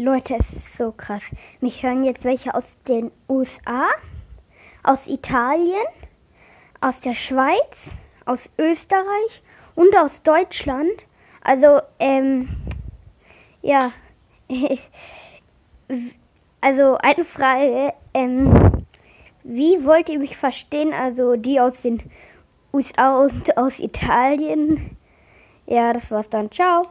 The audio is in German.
Leute, es ist so krass. Mich hören jetzt welche aus den USA, aus Italien, aus der Schweiz, aus Österreich und aus Deutschland. Also, ähm, ja. Also, eine Frage, ähm, wie wollt ihr mich verstehen? Also, die aus den USA und aus Italien. Ja, das war's dann. Ciao.